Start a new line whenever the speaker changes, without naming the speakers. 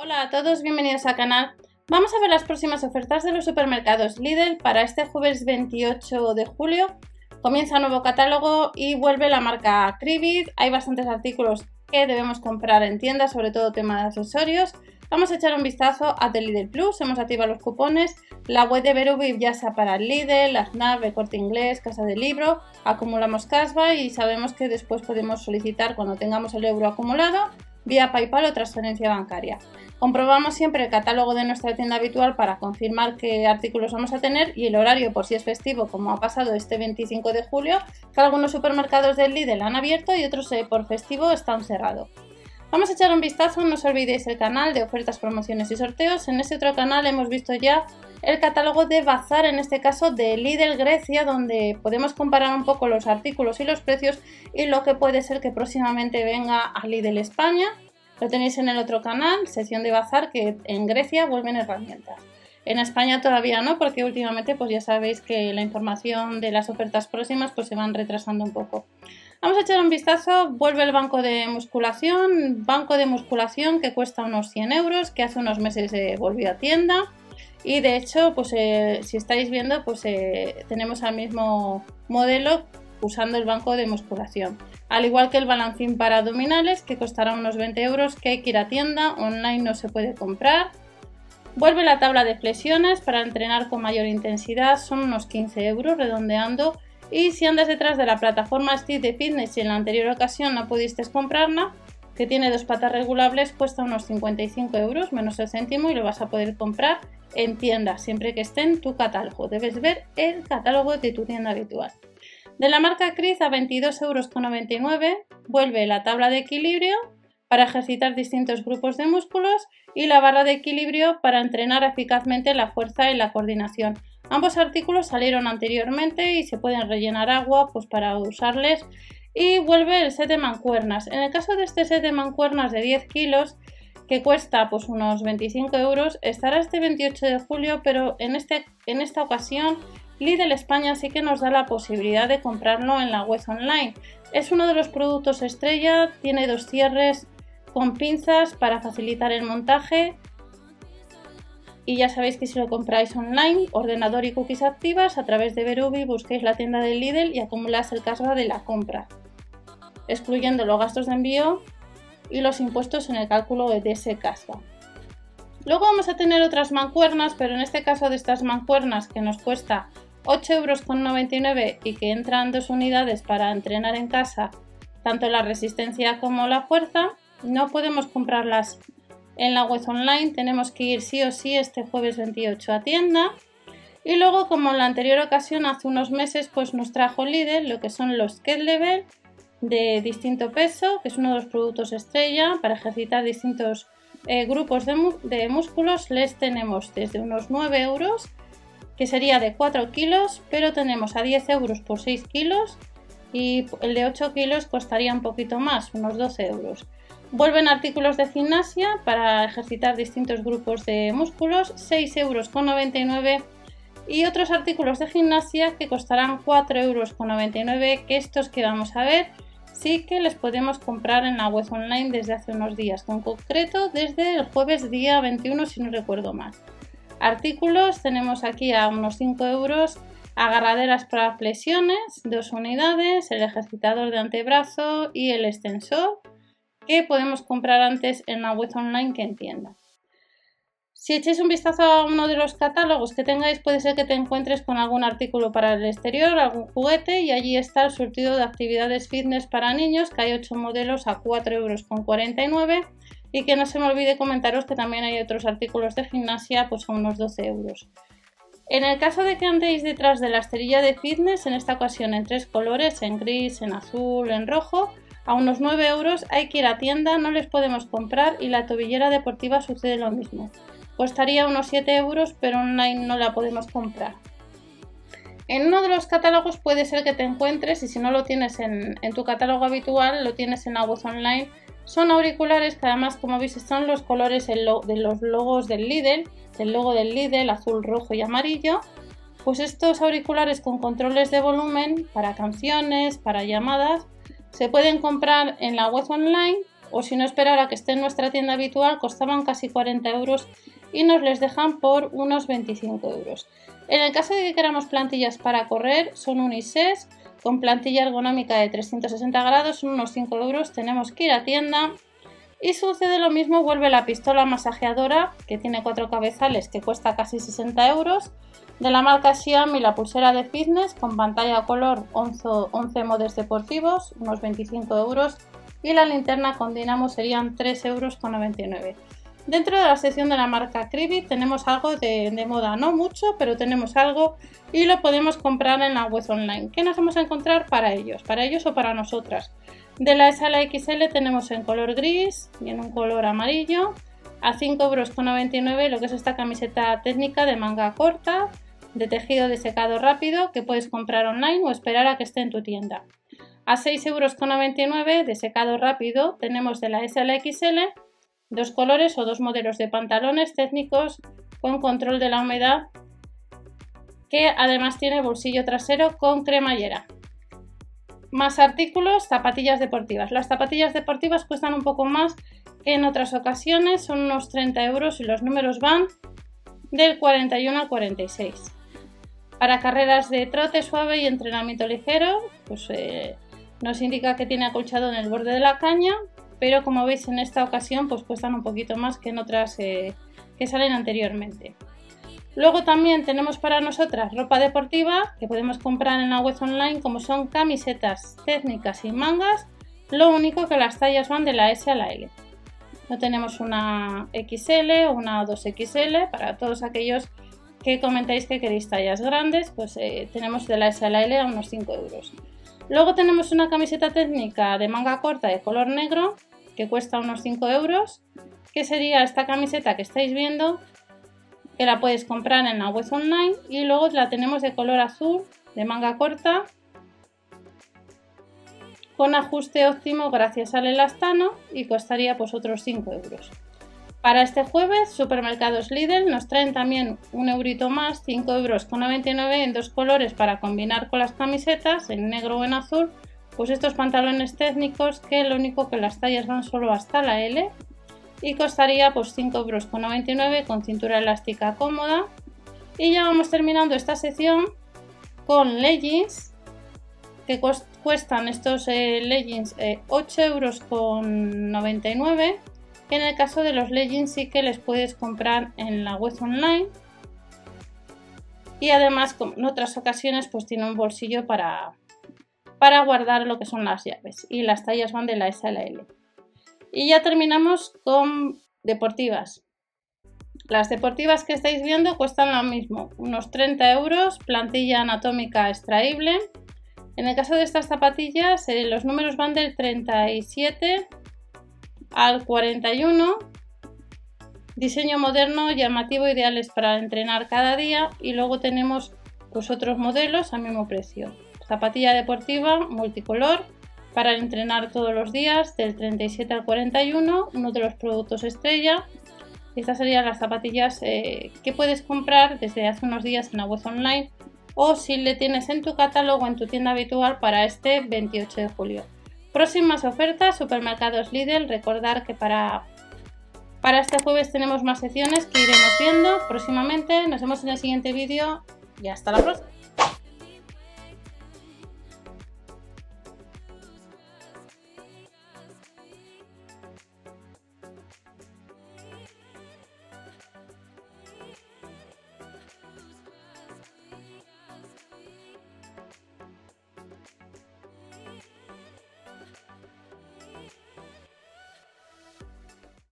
Hola a todos, bienvenidos al canal. Vamos a ver las próximas ofertas de los supermercados Lidl para este jueves 28 de julio. Comienza nuevo catálogo y vuelve la marca Cribit. Hay bastantes artículos que debemos comprar en tiendas, sobre todo tema de accesorios. Vamos a echar un vistazo a The Lidl Plus, hemos activado los cupones, la web de Berubip ya sea para Lidl, Aznar, Corte Inglés, Casa del Libro, acumulamos casva y sabemos que después podemos solicitar cuando tengamos el euro acumulado vía PayPal o transferencia bancaria. Comprobamos siempre el catálogo de nuestra tienda habitual para confirmar qué artículos vamos a tener y el horario por si es festivo, como ha pasado este 25 de julio, que algunos supermercados del Lidl han abierto y otros eh, por festivo están cerrados. Vamos a echar un vistazo, no os olvidéis el canal de ofertas, promociones y sorteos. En este otro canal hemos visto ya el catálogo de Bazar, en este caso de Lidl Grecia, donde podemos comparar un poco los artículos y los precios y lo que puede ser que próximamente venga a Lidl España. Lo tenéis en el otro canal, sección de Bazar, que en Grecia vuelven herramientas. En España todavía no, porque últimamente pues ya sabéis que la información de las ofertas próximas pues se van retrasando un poco. Vamos a echar un vistazo, vuelve el banco de musculación, banco de musculación que cuesta unos 100 euros, que hace unos meses se volvió a tienda. Y de hecho, pues eh, si estáis viendo, pues eh, tenemos el mismo modelo usando el banco de musculación. Al igual que el balancín para abdominales, que costará unos 20 euros, que hay que ir a tienda, online no se puede comprar. Vuelve la tabla de flexiones para entrenar con mayor intensidad, son unos 15 euros redondeando y si andas detrás de la plataforma Steve de Fitness y en la anterior ocasión no pudiste comprarla, que tiene dos patas regulables, cuesta unos 55 euros menos el céntimo y lo vas a poder comprar en tienda siempre que esté en tu catálogo. Debes ver el catálogo de tu tienda habitual. De la marca Cris a 22,99 euros vuelve la tabla de equilibrio para ejercitar distintos grupos de músculos y la barra de equilibrio para entrenar eficazmente la fuerza y la coordinación. Ambos artículos salieron anteriormente y se pueden rellenar agua pues, para usarles. Y vuelve el set de mancuernas. En el caso de este set de mancuernas de 10 kilos, que cuesta pues, unos 25 euros, estará este 28 de julio, pero en, este, en esta ocasión Lidl España sí que nos da la posibilidad de comprarlo en la web online. Es uno de los productos estrella, tiene dos cierres con pinzas para facilitar el montaje y ya sabéis que si lo compráis online, ordenador y cookies activas, a través de Verubi busquéis la tienda de Lidl y acumuláis el caso de la compra, excluyendo los gastos de envío y los impuestos en el cálculo de ese caso. Luego vamos a tener otras mancuernas, pero en este caso de estas mancuernas que nos cuesta 8,99 euros y que entran dos unidades para entrenar en casa, tanto la resistencia como la fuerza, no podemos comprarlas en la web online tenemos que ir sí o sí este jueves 28 a tienda. Y luego, como en la anterior ocasión, hace unos meses, pues nos trajo Lidl lo que son los Ket Level de distinto peso, que es uno de los productos estrella para ejercitar distintos eh, grupos de, de, músculos. Les tenemos desde unos 9 euros, que sería de 4 kilos, pero tenemos a 10 euros por 6 kilos y el de 8 kilos costaría un poquito más, unos 12 euros. Vuelven artículos de gimnasia para ejercitar distintos grupos de músculos, 6,99 euros y otros artículos de gimnasia que costarán 4,99 euros, que estos que vamos a ver sí que les podemos comprar en la web online desde hace unos días, con concreto desde el jueves día 21 si no recuerdo más. Artículos tenemos aquí a unos 5 euros, agarraderas para flexiones, dos unidades, el ejercitador de antebrazo y el extensor que podemos comprar antes en la web online que entienda. Si echáis un vistazo a uno de los catálogos que tengáis, puede ser que te encuentres con algún artículo para el exterior, algún juguete y allí está el surtido de actividades fitness para niños, que hay 8 modelos a 4,49 euros y que no se me olvide comentaros que también hay otros artículos de gimnasia pues a unos 12 euros. En el caso de que andéis detrás de la esterilla de fitness, en esta ocasión en tres colores, en gris, en azul, en rojo, a unos 9 euros hay que ir a tienda, no les podemos comprar y la tobillera deportiva sucede lo mismo. Costaría unos 7 euros, pero online no la podemos comprar. En uno de los catálogos puede ser que te encuentres, y si no lo tienes en, tu catálogo habitual, lo tienes en web online. Son auriculares que además, como veis, están los colores de los logos del Lidl, el logo del Lidl, azul, rojo y amarillo. Pues estos auriculares con controles de volumen para canciones, para llamadas, se pueden comprar en la web online o si no esperar a que esté en nuestra tienda habitual, costaban casi 40 euros y nos les dejan por unos 25 euros. En el caso de que queramos plantillas para correr, son unisex con plantilla ergonómica de 360 grados, son unos 5 euros. Tenemos que ir a tienda y sucede lo mismo, vuelve la pistola masajeadora que tiene cuatro cabezales que cuesta casi 60 euros. De la marca Xiaomi la pulsera de fitness con pantalla color 11, 11 modes deportivos, unos 25 euros. Y la linterna con dinamo serían 3,99 euros. Dentro de la sección de la marca Cribit tenemos algo de, de, moda, no mucho, pero tenemos algo y lo podemos comprar en la web online. ¿Qué nos vamos a encontrar para ellos? ¿Para ellos o para nosotras? De la S a la XL tenemos en color gris y en un color amarillo. A 5,99 euros lo que es esta camiseta técnica de manga corta, de tejido de secado rápido, que puedes comprar online o esperar a que esté en tu tienda. A 6,99 euros de secado rápido tenemos de la S la XL dos colores o dos modelos de pantalones técnicos con control de la humedad que además tiene bolsillo trasero con cremallera. Más artículos, zapatillas deportivas. Las zapatillas deportivas cuestan un poco más que en otras ocasiones, son unos 30 euros y los números van del 41 al 46. Para carreras de trote suave y entrenamiento ligero, pues eh, nos indica que tiene acolchado en el borde de la caña, pero como veis en esta ocasión pues cuestan un poquito más que en otras eh, que salen anteriormente. Luego también tenemos para nosotras ropa deportiva que podemos comprar en la web online como son camisetas técnicas y mangas, lo único que las tallas van de la S a la L. No tenemos una XL o una 2XL para todos aquellos que comentáis que queréis tallas grandes, pues eh, tenemos de la S a la L a unos 5 euros. Luego tenemos una camiseta técnica de manga corta de color negro que cuesta unos 5 euros, que sería esta camiseta que estáis viendo que la puedes comprar en la web online y luego la tenemos de color azul de manga corta con ajuste óptimo gracias al elastano y costaría pues otros 5 euros. Para este jueves, Supermercados Lidl nos traen también un eurito más, 5 euros con 99 en dos colores para combinar con las camisetas, en negro o en azul, pues estos pantalones técnicos que lo único que las tallas van solo hasta la L y costaría pues 5,99 euros con cintura elástica cómoda. Y ya vamos terminando esta sección con leggings que cuestan estos eh, leggings 8,99 eh, euros que en el caso de los leggings sí que les puedes comprar en la web online y además en otras ocasiones pues tiene un bolsillo para, para guardar lo que son las llaves y las tallas van de la S a la L. Y ya terminamos con deportivas. Las deportivas que estáis viendo cuestan lo mismo, unos 30 euros, plantilla anatómica extraíble. En el caso de estas zapatillas, eh, los números van del 37 al 41. Diseño moderno, llamativo, ideales para entrenar cada día. Y luego tenemos pues, otros modelos al mismo precio. Zapatilla deportiva multicolor para entrenar todos los días del 37 al 41, uno de los productos estrella. Estas serían las zapatillas eh, que puedes comprar desde hace unos días en la web online o si le tienes en tu catálogo en tu tienda habitual para este 28 de julio. Próximas ofertas, supermercados Lidl. Recordar que para, para este jueves tenemos más secciones que iremos viendo próximamente. Nos vemos en el siguiente vídeo y hasta la próxima.